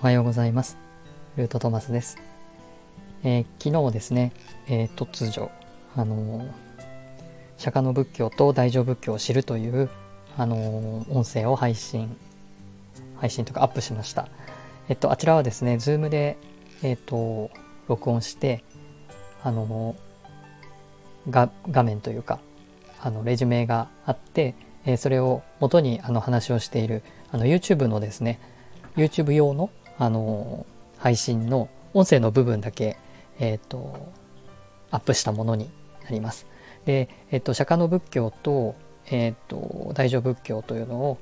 おはようございます。ルートトマスです。えー昨日ですね、えー突如、あのー釈迦の仏教と大乗仏教を知るという、あの音声を配信、配信とかアップしました。えっと、あちらはですね、ズームで、えっと、録音して、あのが、画面というか、あの、レジュメがあって、えそれを元にあの話をしている、あの、YouTube のですね、YouTube 用の、あの配信の音声の部分だけ、えっ、と、アップしたものになります。で、えっ、と、釈迦の仏教と、えっ、と、大乗仏教というのを、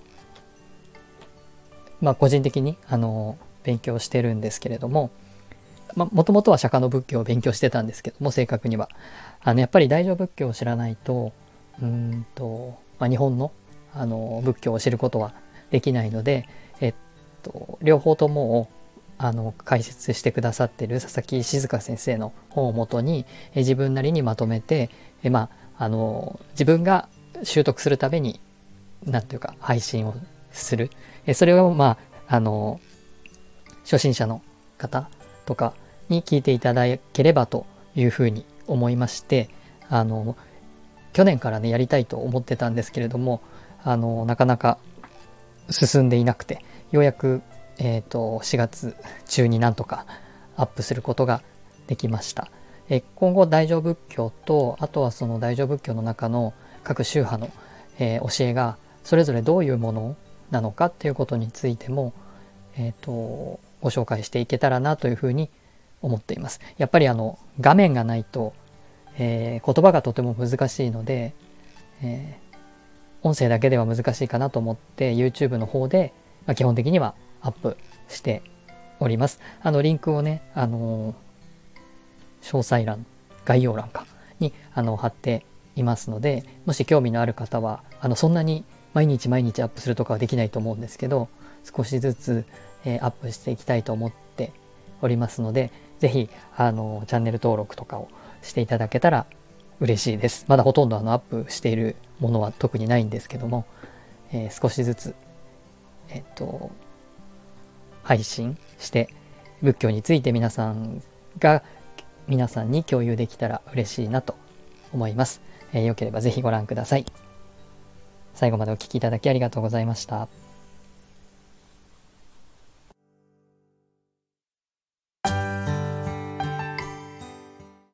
まあ、個人的に、あの勉強してるんですけれども、まあ、もともとは釈迦の仏教を勉強してたんですけども、正確には。あの、やっぱり大乗仏教を知らないと、うんと、まあ、日本の、あの、仏教を知ることはできないので、と、両方ともを、あの、解説してくださってる佐々木静香先生の本をもとに、え自分なりにまとめて、えまあ、あの、自分が習得するために、なんていうか、配信をする。えそれを、まあ、あの、初心者の方とかに聞いていただければというふうに思いまして、あの、去年からね、やりたいと思ってたんですけれども、あの、なかなか進んでいなくて、ようやく、えっ、と、4月中になんとかアップすることができました。え今後、大乗仏教と、あとはその大乗仏教の中の各宗派の、えー教えが、それぞれどういうものなのかっていうことについても、えっ、と、ご紹介していけたらなというふうに思っています。やっぱりあの、画面がないと、えー言葉がとても難しいので、え音声だけでは難しいかなと思って YouTube の方で、まあ、基本的にはアップしております。あの、リンクをね、あのー詳細欄、概要欄か、に、あの、貼っていますので、もし興味のある方は、あの、そんなに毎日毎日アップするとかはできないと思うんですけど、少しずつ、えーアップしていきたいと思っておりますので、ぜひ、あの、チャンネル登録とかをしていただけたら嬉しいです。まだほとんどあのアップしているものは特にないんですけども、えー少しずつ、と、配信して、仏教について皆さんが、皆さんに共有できたら嬉しいなと思います。えーよければぜひご覧ください。最後までお聴きいただきありがとうございました。